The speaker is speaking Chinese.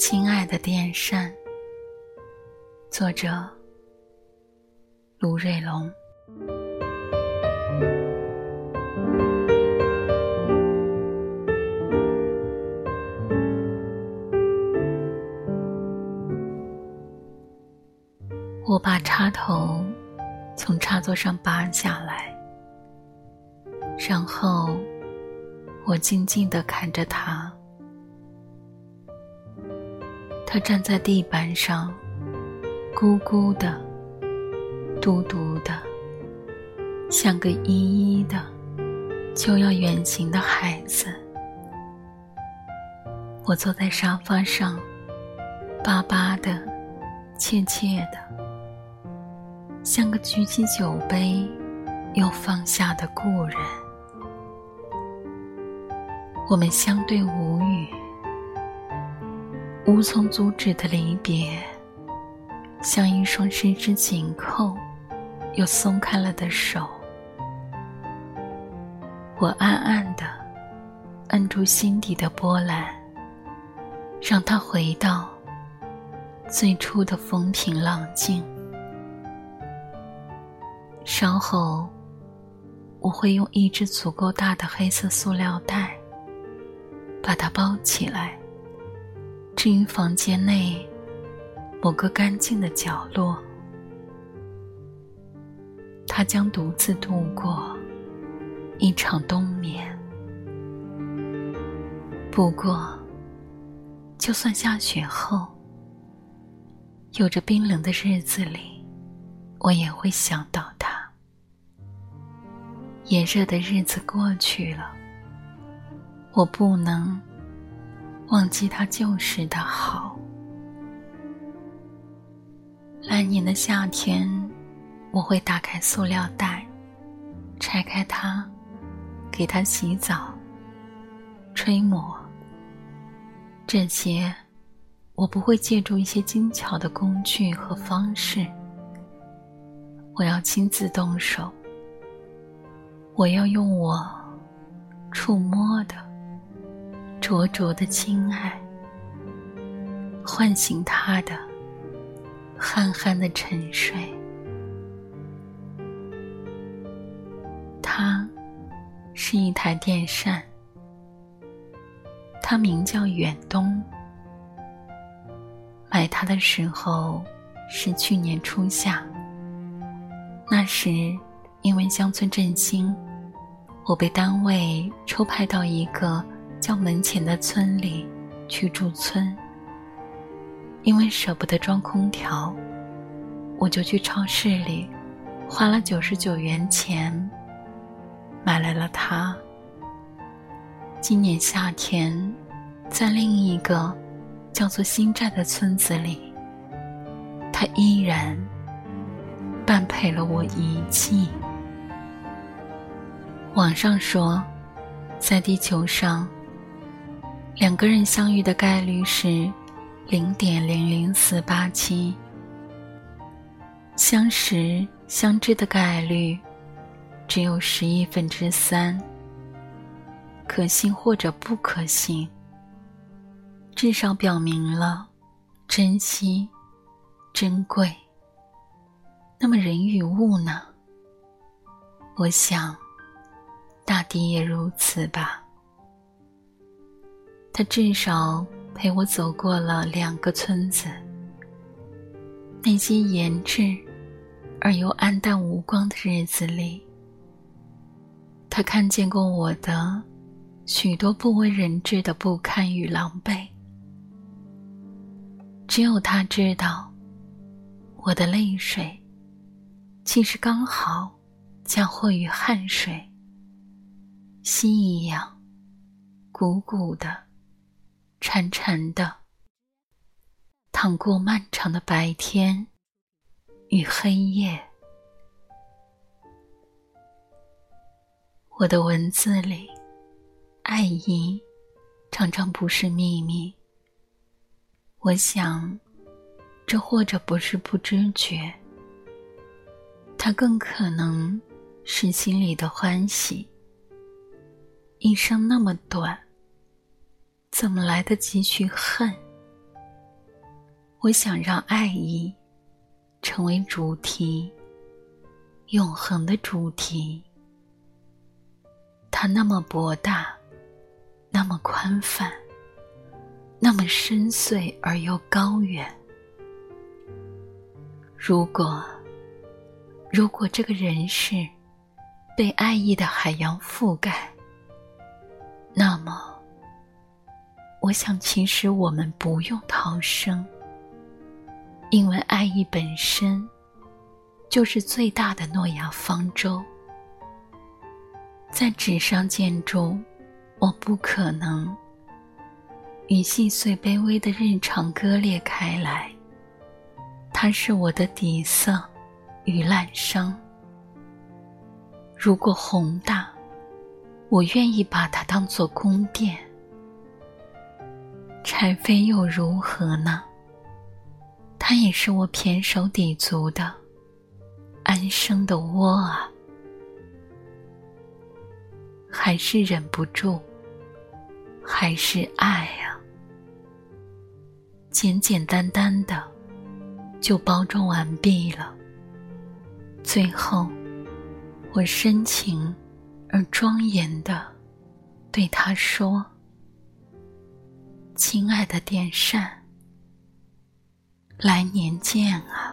亲爱的电扇，作者卢瑞龙。我把插头从插座上拔下来，然后我静静的看着他。他站在地板上，咕咕的，嘟嘟的，像个依依的就要远行的孩子。我坐在沙发上，巴巴的，怯怯的，像个举起酒杯又放下的故人。我们相对无语。无从阻止的离别，像一双十指紧扣又松开了的手。我暗暗的摁住心底的波澜，让它回到最初的风平浪静。稍后，我会用一只足够大的黑色塑料袋把它包起来。至于房间内某个干净的角落，他将独自度过一场冬眠。不过，就算下雪后，有着冰冷的日子里，我也会想到他。炎热的日子过去了，我不能。忘记他旧时的好。来年的夏天，我会打开塑料袋，拆开它，给它洗澡、吹抹。这些，我不会借助一些精巧的工具和方式。我要亲自动手。我要用我触摸的。灼灼的亲爱，唤醒他的憨憨的沉睡。它是一台电扇，它名叫远东。买它的时候是去年初夏，那时因为乡村振兴，我被单位抽派到一个。叫门前的村里去驻村，因为舍不得装空调，我就去超市里花了九十九元钱买来了它。今年夏天，在另一个叫做新寨的村子里，它依然伴陪了我一季。网上说，在地球上。两个人相遇的概率是零点零零四八七，相识相知的概率只有十亿分之三。可信或者不可信，至少表明了珍惜、珍贵。那么人与物呢？我想，大抵也如此吧。他至少陪我走过了两个村子，那些严挚而又暗淡无光的日子里，他看见过我的许多不为人知的不堪与狼狈。只有他知道，我的泪水其实刚好将祸于汗水，心一样鼓鼓的。潺潺的，淌过漫长的白天与黑夜。我的文字里，爱意常常不是秘密。我想，这或者不是不知觉，它更可能是心里的欢喜。一生那么短。怎么来得及去恨，我想让爱意成为主题，永恒的主题。它那么博大，那么宽泛，那么深邃而又高远。如果，如果这个人世被爱意的海洋覆盖，那么，我想，其实我们不用逃生。因为爱意本身，就是最大的诺亚方舟。在纸上建筑，我不可能与细碎卑微的日常割裂开来。它是我的底色与滥觞。如果宏大，我愿意把它当作宫殿。柴扉又如何呢？它也是我胼手抵足的安生的窝啊，还是忍不住，还是爱啊，简简单单的就包装完毕了。最后，我深情而庄严的对他说：“亲爱的电扇。”来年见啊！